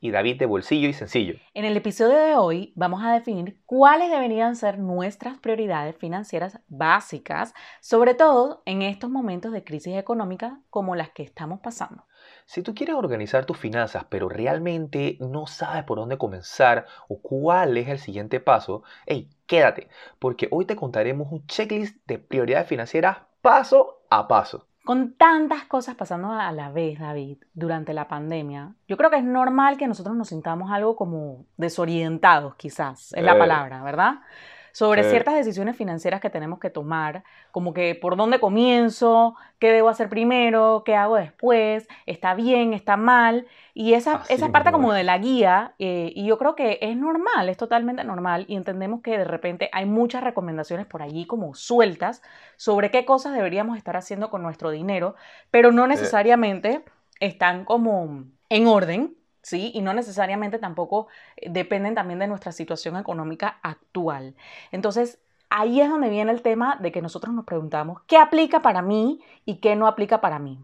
Y David de Bolsillo y Sencillo. En el episodio de hoy vamos a definir cuáles deberían ser nuestras prioridades financieras básicas, sobre todo en estos momentos de crisis económica como las que estamos pasando. Si tú quieres organizar tus finanzas pero realmente no sabes por dónde comenzar o cuál es el siguiente paso, hey, quédate, porque hoy te contaremos un checklist de prioridades financieras paso a paso. Con tantas cosas pasando a la vez, David, durante la pandemia, yo creo que es normal que nosotros nos sintamos algo como desorientados, quizás, es la Eh. palabra, ¿verdad? Sobre Sí. ciertas decisiones financieras que tenemos que tomar, como que por dónde comienzo, qué debo hacer primero, qué hago después, está bien, está mal, y esa, Así esa parte como de la guía, eh, y yo creo que es normal, es totalmente normal, y entendemos que de repente hay muchas recomendaciones por allí como sueltas sobre qué cosas deberíamos estar haciendo con nuestro dinero, pero no necesariamente están como en orden, ¿sí? Y no necesariamente tampoco eh, dependen también de nuestra situación económica actual. Entonces, ahí es donde viene el tema de que nosotros nos preguntamos qué aplica para mí y qué no aplica para mí.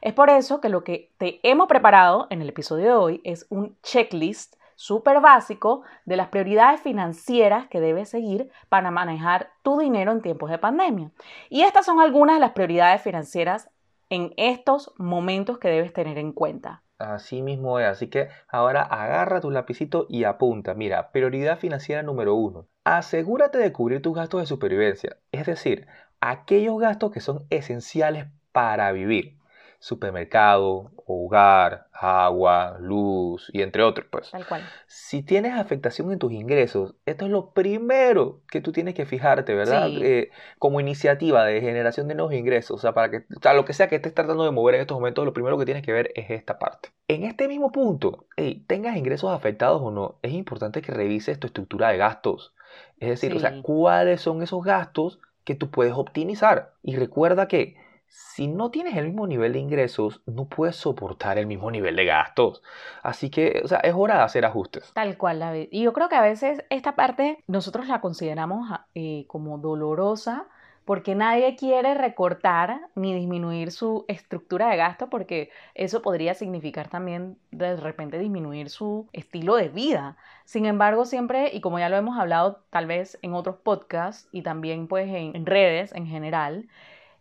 Es por eso que lo que te hemos preparado en el episodio de hoy es un checklist súper básico de las prioridades financieras que debes seguir para manejar tu dinero en tiempos de pandemia. Y estas son algunas de las prioridades financieras en estos momentos que debes tener en cuenta. Así mismo es, así que ahora agarra tu lapicito y apunta. Mira, prioridad financiera número uno. Asegúrate de cubrir tus gastos de supervivencia, es decir, aquellos gastos que son esenciales para vivir. Supermercado, hogar, agua, luz y entre otros, pues. Tal cual. Si tienes afectación en tus ingresos, esto es lo primero que tú tienes que fijarte, ¿verdad? Sí. Eh, como iniciativa de generación de nuevos ingresos, o sea, para que, o sea, lo que sea que estés tratando de mover en estos momentos, lo primero que tienes que ver es esta parte. En este mismo punto, hey, tengas ingresos afectados o no, es importante que revises tu estructura de gastos. Es decir, o sea, cuáles son esos gastos que tú puedes optimizar. Y recuerda que si no tienes el mismo nivel de ingresos, no puedes soportar el mismo nivel de gastos. Así que, o sea, es hora de hacer ajustes. Tal cual, David. Y yo creo que a veces esta parte nosotros la consideramos ah, eh, como dolorosa porque nadie quiere recortar ni disminuir su estructura de gasto porque eso podría significar también de repente disminuir su estilo de vida. Sin embargo, siempre, y como ya lo hemos hablado tal vez en otros podcasts y también pues en, en redes en general,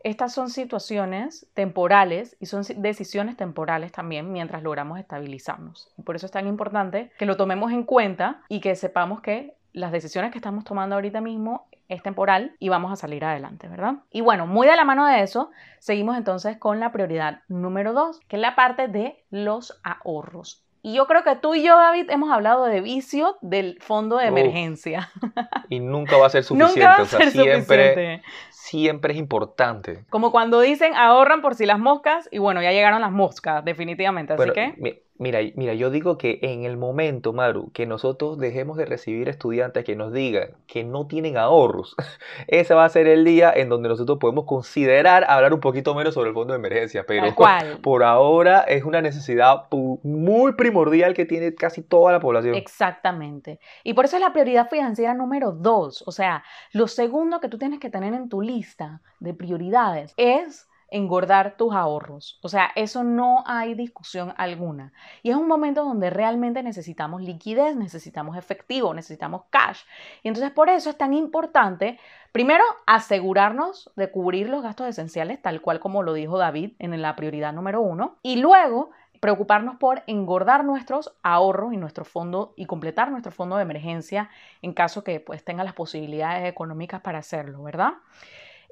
estas son situaciones temporales y son si- decisiones temporales también mientras logramos estabilizarnos. Y por eso es tan importante que lo tomemos en cuenta y que sepamos que las decisiones que estamos tomando ahorita mismo es temporal y vamos a salir adelante, ¿verdad? Y bueno, muy de la mano de eso, seguimos entonces con la prioridad número dos, que es la parte de los ahorros. Y yo creo que tú y yo, David, hemos hablado de vicio del fondo de emergencia. Y nunca va a ser suficiente. Nunca va a o sea, siempre, suficiente. siempre es importante. Como cuando dicen ahorran por si las moscas, y bueno, ya llegaron las moscas, definitivamente. Así que, mira, mira, yo digo que en el momento, Maru, que nosotros dejemos de recibir estudiantes que nos digan que no tienen ahorros, ese va a ser el día en donde nosotros podemos considerar hablar un poquito menos sobre el fondo de emergencia. Pero por ahora es una necesidad muy primordial que tiene casi toda la población. Exactamente. Y por eso es la prioridad financiera número dos. O sea, lo segundo que tú tienes que tener en tu lista de prioridades es engordar tus ahorros. O sea, eso no hay discusión alguna. Y es un momento donde realmente necesitamos liquidez, necesitamos efectivo, necesitamos cash. Y entonces por eso es tan importante, primero, asegurarnos de cubrir los gastos esenciales, tal cual como lo dijo David en la prioridad número uno. Y luego preocuparnos por engordar nuestros ahorros y nuestro fondo y completar nuestro fondo de emergencia en caso que pues tenga las posibilidades económicas para hacerlo, ¿verdad?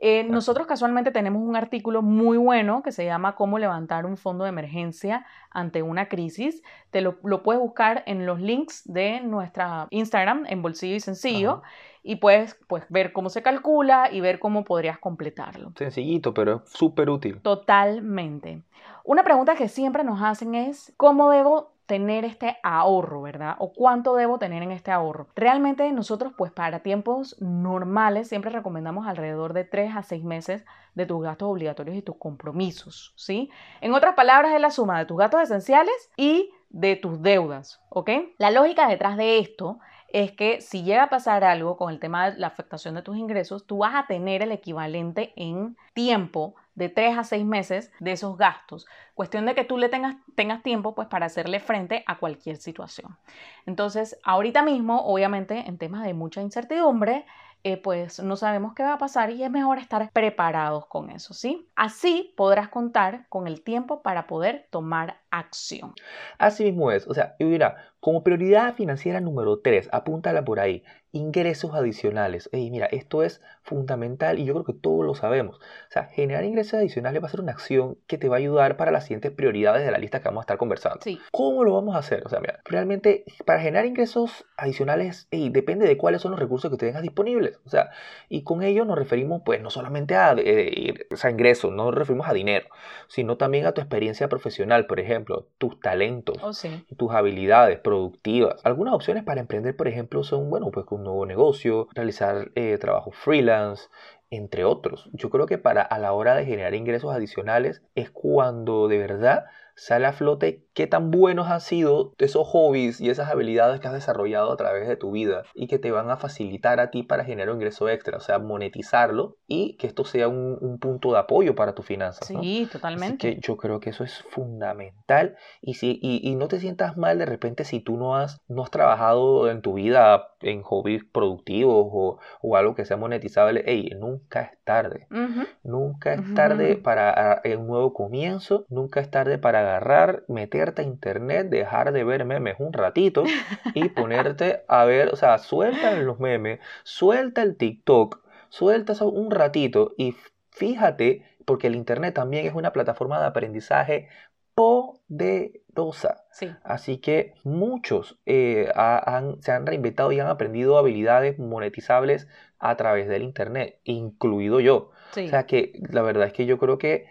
Eh, nosotros casualmente tenemos un artículo muy bueno que se llama Cómo levantar un fondo de emergencia ante una crisis. Te lo, lo puedes buscar en los links de nuestra Instagram en Bolsillo y Sencillo Ajá. y puedes pues, ver cómo se calcula y ver cómo podrías completarlo. Sencillito, pero es súper útil. Totalmente. Una pregunta que siempre nos hacen es, ¿cómo debo tener este ahorro, ¿verdad? O cuánto debo tener en este ahorro. Realmente nosotros, pues para tiempos normales, siempre recomendamos alrededor de 3 a 6 meses de tus gastos obligatorios y tus compromisos, ¿sí? En otras palabras, es la suma de tus gastos esenciales y de tus deudas, ¿ok? La lógica detrás de esto es que si llega a pasar algo con el tema de la afectación de tus ingresos, tú vas a tener el equivalente en tiempo de 3 a 6 meses de esos gastos. Cuestión de que tú le tengas, tengas tiempo pues para hacerle frente a cualquier situación. Entonces, ahorita mismo, obviamente, en temas de mucha incertidumbre, eh, pues no sabemos qué va a pasar y es mejor estar preparados con eso, ¿sí? Así podrás contar con el tiempo para poder tomar acción. Así mismo es, o sea, y mira, como prioridad financiera número 3, apúntala por ahí, ingresos adicionales. Y mira, esto es fundamental y yo creo que todos lo sabemos. O sea, generar ingresos adicionales va a ser una acción que te va a ayudar para las siguientes prioridades de la lista que vamos a estar conversando. Sí. ¿Cómo lo vamos a hacer? O sea, mira, realmente para generar ingresos adicionales depende de cuáles son los recursos que tengas disponibles. O sea, y con ello nos referimos pues no solamente a eh, ingresos, no nos referimos a dinero, sino también a tu experiencia profesional, por ejemplo, tus talentos, Oh, sí. tus habilidades productivas. Algunas opciones para emprender, por ejemplo, son, bueno, pues un nuevo negocio, realizar eh, trabajo freelance, entre otros. Yo creo que para a la hora de generar ingresos adicionales es cuando de verdad sale a flote qué tan buenos han sido esos hobbies y esas habilidades que has desarrollado a través de tu vida y que te van a facilitar a ti para generar un ingreso extra, o sea, monetizarlo y que esto sea un, un punto de apoyo para tus finanzas. ¿no? Sí, Así totalmente. que yo creo que eso es fundamental y, si, y, y no te sientas mal de repente si tú no has, no has trabajado en tu vida en hobbies productivos o, o algo que sea monetizable. Ey, nunca es tarde. Nunca es tarde para un nuevo comienzo. Nunca es tarde para agarrar, meterte a internet, dejar de ver memes un ratito y ponerte a ver, o sea, suelta los memes, suelta el TikTok, suelta eso un ratito y fíjate, porque el internet también es una plataforma de aprendizaje poderosa. Sí. Así que muchos eh, ha- han- se han reinventado y han aprendido habilidades monetizables a través del Internet, incluido yo. Sí. O sea que la verdad es que yo creo que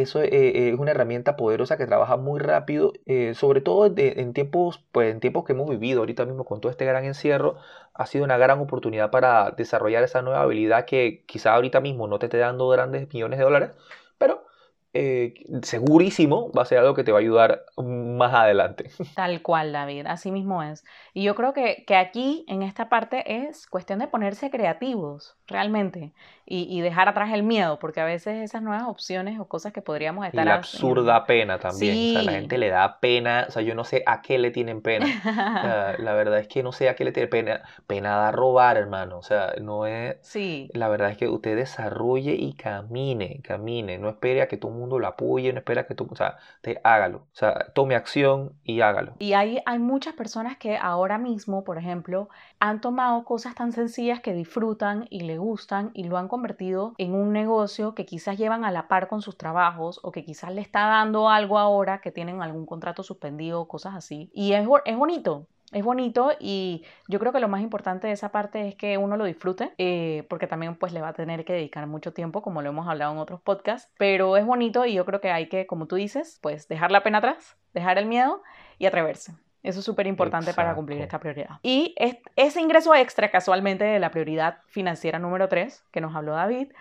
eso eh, es una herramienta poderosa que trabaja muy rápido, eh, sobre todo en tiempos, pues, en tiempos que hemos vivido ahorita mismo con todo este gran encierro, ha sido una gran oportunidad para desarrollar esa nueva habilidad que quizá ahorita mismo no te esté dando grandes millones de dólares, pero eh, segurísimo va a ser algo que te va a ayudar más adelante. Tal cual, David, así mismo es. Y yo creo que, que aquí, en esta parte, es cuestión de ponerse creativos, realmente, y, y dejar atrás el miedo, porque a veces esas nuevas opciones o cosas que podríamos Y estar la haciendo- absurda pena también. O sea, la Sí. gente le da pena. O sea, yo no sé a qué le tienen pena. O sea, la verdad es que no sé a qué le tiene pena. Pena da robar, hermano. O sea, no es. Sí, La verdad es que usted desarrolle y camine, camine. No espere a que todo el mundo lo apoye, no espere a que tú. O sea, te hágalo. O sea, tome acción y hágalo. Y hay, hay muchas personas que ahora mismo, por ejemplo, han tomado cosas tan sencillas que disfrutan y le gustan y lo han convertido en un negocio que quizás llevan a la par con sus trabajos o que quizás le está dando algo ahora que tienen algún contrato suspendido, cosas así. Y es, es bonito. Es bonito y yo creo que lo más importante de esa parte es que uno lo disfrute, eh, porque también pues le va a tener que dedicar mucho tiempo, como lo hemos hablado en otros podcasts, pero es bonito y yo creo que hay que, como tú dices, pues dejar la pena atrás, dejar el miedo y atreverse. Eso es súper importante para cumplir esta prioridad. Y es- ese ingreso extra, casualmente, de la prioridad financiera número 3, que nos habló David,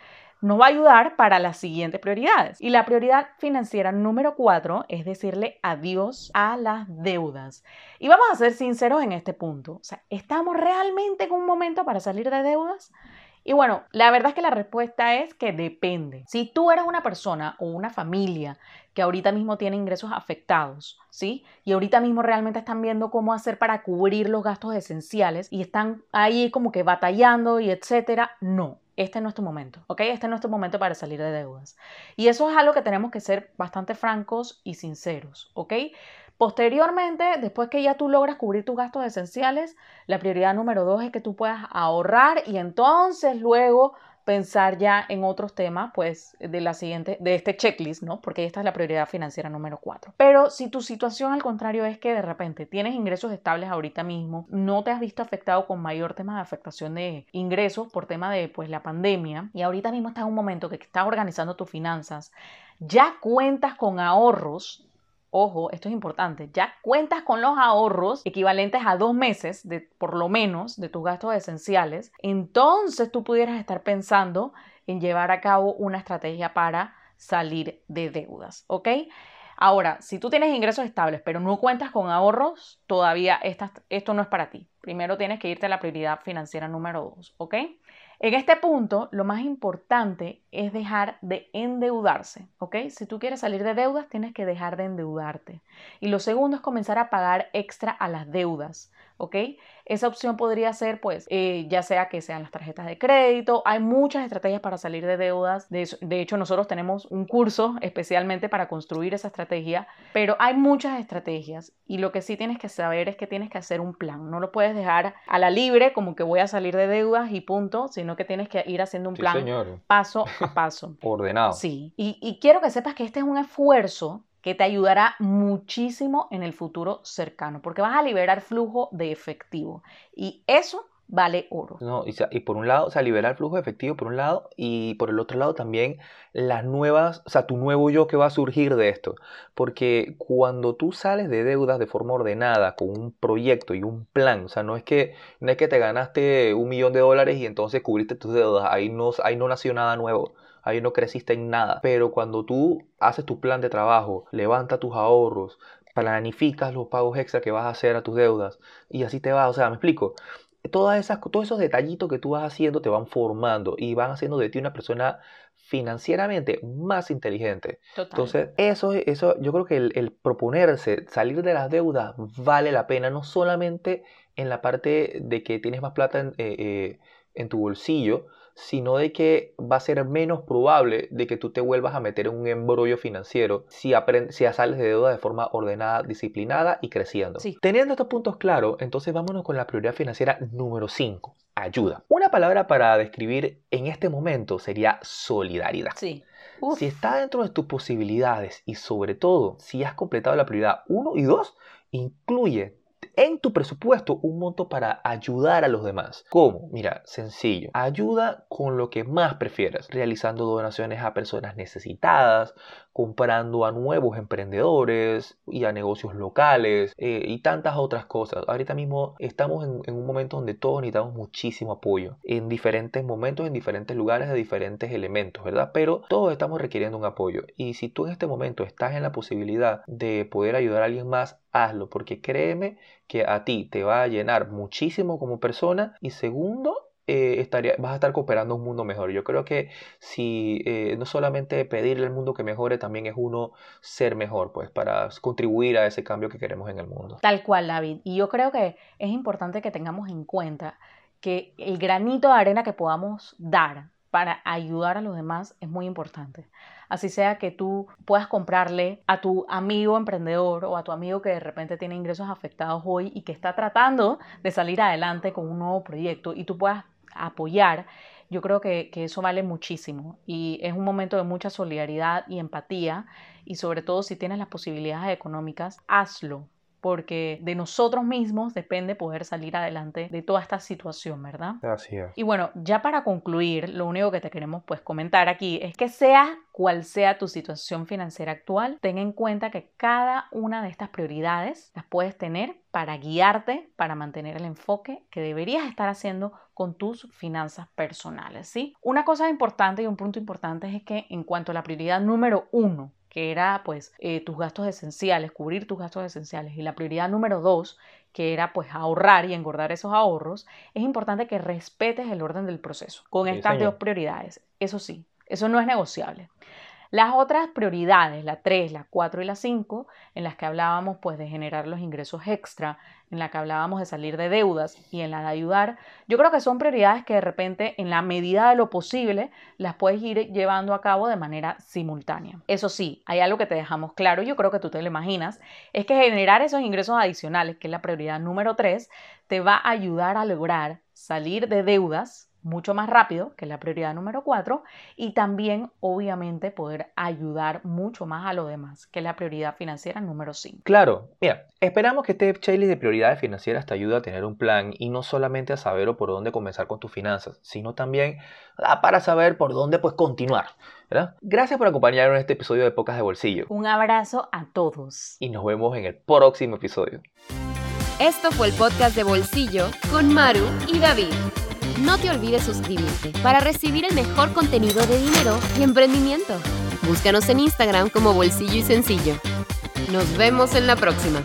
nos va a ayudar para las siguientes prioridades. Y la prioridad financiera número 4 es decirle adiós a las deudas. Y vamos a ser sinceros en este punto. O sea, ¿estamos realmente en un momento para salir de deudas? Y bueno, la verdad es que la respuesta es que depende. Si tú eres una persona o una familia que ahorita mismo tiene ingresos afectados, ¿sí? Y ahorita mismo realmente están viendo cómo hacer para cubrir los gastos esenciales y están ahí como que batallando y etcétera, no. Este es tu momento, ¿ok? Este es tu momento para salir de deudas. Y eso es algo que tenemos que ser bastante francos y sinceros, ¿ok? Posteriormente, después que ya tú logras cubrir tus gastos esenciales, la prioridad número dos es que tú puedas ahorrar y entonces luego pensar ya en otros temas, pues, de la siguiente, de este checklist, ¿no? Porque esta es la prioridad financiera número cuatro. Pero si tu situación al contrario es que de repente tienes ingresos estables ahorita mismo, no te has visto afectado con mayor tema de afectación de ingresos por tema de, pues, la pandemia, y ahorita mismo estás en un momento que estás organizando tus finanzas, ya cuentas con ahorros, ojo, esto es importante, ya cuentas con los ahorros equivalentes a dos meses, de, por lo menos, de tus gastos esenciales, entonces tú pudieras estar pensando en llevar a cabo una estrategia para salir de deudas, ¿ok? Ahora, si tú tienes ingresos estables pero no cuentas con ahorros, todavía esto no es para ti. Primero tienes que irte a la prioridad financiera número dos, ¿ok? En este punto, lo más importante es dejar de endeudarse, ¿ok? Si tú quieres salir de deudas, tienes que dejar de endeudarte. Y lo segundo es comenzar a pagar extra a las deudas, ¿ok? Esa opción podría ser, pues, eh, ya sea que sean las tarjetas de crédito, hay muchas estrategias para salir de deudas, de, de, hecho nosotros tenemos un curso especialmente para construir esa estrategia, pero hay muchas estrategias y lo que sí tienes que saber es que tienes que hacer un plan, no lo puedes dejar a la libre como que voy a salir de deudas y punto, sino que tienes que ir haciendo un plan paso a paso. Ordenado. Sí, y, y quiero que sepas que este es un esfuerzo que te ayudará muchísimo en el futuro cercano, porque vas a liberar flujo de efectivo y eso vale oro. No, y, por un lado, o sea, liberar flujo de efectivo por un lado y por el otro lado también las nuevas, o sea, tu nuevo yo que va a surgir de esto. Porque cuando tú sales de deudas de forma ordenada, con un proyecto y un plan, o sea, no es que, no es que te ganaste un millón de dólares y entonces cubriste tus deudas, ahí no, ahí no nació nada nuevo ahí no creciste en nada. Pero cuando tú haces tu plan de trabajo, levanta tus ahorros, planificas los pagos extra que vas a hacer a tus deudas y así te va, o sea, me explico. Todas esas, todos esos detallitos que tú vas haciendo te van formando y van haciendo de ti una persona financieramente más inteligente. Entonces, eso, eso, yo creo que el, proponerse salir de las deudas vale la pena, no solamente en la parte de que tienes más plata en, eh, eh, en tu bolsillo, sino de que va a ser menos probable de que tú te vuelvas a meter en un embrollo financiero si, si sales de deuda de forma ordenada, disciplinada y creciendo. Teniendo estos puntos claros, entonces vámonos con la prioridad financiera número 5, ayuda. Una palabra para describir en este momento sería solidaridad. Sí. Si está dentro de tus posibilidades y sobre todo si has completado la prioridad 1 y 2, incluye en tu presupuesto un monto para ayudar a los demás. ¿Cómo? Mira, sencillo. Ayuda con lo que más prefieras, realizando donaciones a personas necesitadas, comprando a nuevos emprendedores y a negocios locales eh, y tantas otras cosas. Ahorita mismo estamos en, un momento donde todos necesitamos muchísimo apoyo en diferentes momentos, en diferentes lugares, de diferentes elementos, ¿verdad? Pero todos estamos requiriendo un apoyo. Y si tú en este momento estás en la posibilidad de poder ayudar a alguien más, hazlo, porque créeme que a ti te va a llenar muchísimo como persona y segundo, eh, estaría, vas a estar cooperando un mundo mejor. Yo creo que si eh, no solamente pedirle al mundo que mejore, también es uno ser mejor, pues, para contribuir a ese cambio que queremos en el mundo. Tal cual, David. Y yo creo que es importante que tengamos en cuenta que el granito de arena que podamos dar para ayudar a los demás es muy importante. Así sea que tú puedas comprarle a tu amigo emprendedor o a tu amigo que de repente tiene ingresos afectados hoy y que está tratando de salir adelante con un nuevo proyecto y tú puedas apoyar, yo creo que, eso vale muchísimo y es un momento de mucha solidaridad y empatía y sobre todo si tienes las posibilidades económicas, hazlo porque de nosotros mismos depende poder salir adelante de toda esta situación, ¿verdad? Así es. Y bueno, ya para concluir, lo único que te queremos pues comentar aquí es que sea cual sea tu situación financiera actual, ten en cuenta que cada una de estas prioridades las puedes tener para guiarte, para mantener el enfoque que deberías estar haciendo con tus finanzas personales, ¿sí? Una cosa importante y un punto importante es que en cuanto a la prioridad número uno, que era pues eh, tus gastos esenciales, cubrir tus gastos esenciales. Y la prioridad número dos, que era pues ahorrar y engordar esos ahorros, es importante que respetes el orden del proceso con estas dos prioridades. Eso sí, eso no es negociable. Las otras prioridades, la 3, la 4 y la 5, en las que hablábamos pues de generar los ingresos extra, en la que hablábamos de salir de deudas y en la de ayudar, yo creo que son prioridades que de repente en la medida de lo posible las puedes ir llevando a cabo de manera simultánea. Eso sí, hay algo que te dejamos claro, yo creo que tú te lo imaginas, es que generar esos ingresos adicionales, que es la prioridad número 3, te va a ayudar a lograr salir de deudas mucho más rápido, que es la prioridad número 4, y también obviamente poder ayudar mucho más a los demás, que es la prioridad financiera número 5. Claro, mira, esperamos que este checklist de prioridades financieras te ayude a tener un plan y no solamente a saber o por dónde comenzar con tus finanzas, sino también ah, para saber por dónde pues continuar. Gracias por acompañarnos en este episodio de Pocas de Bolsillo. Un abrazo a todos. Y nos vemos en el próximo episodio. Esto fue el podcast de Bolsillo con Maru y David. No te olvides suscribirte para recibir el mejor contenido de dinero y emprendimiento. Búscanos en Instagram como Bolsillo y Sencillo. Nos vemos en la próxima.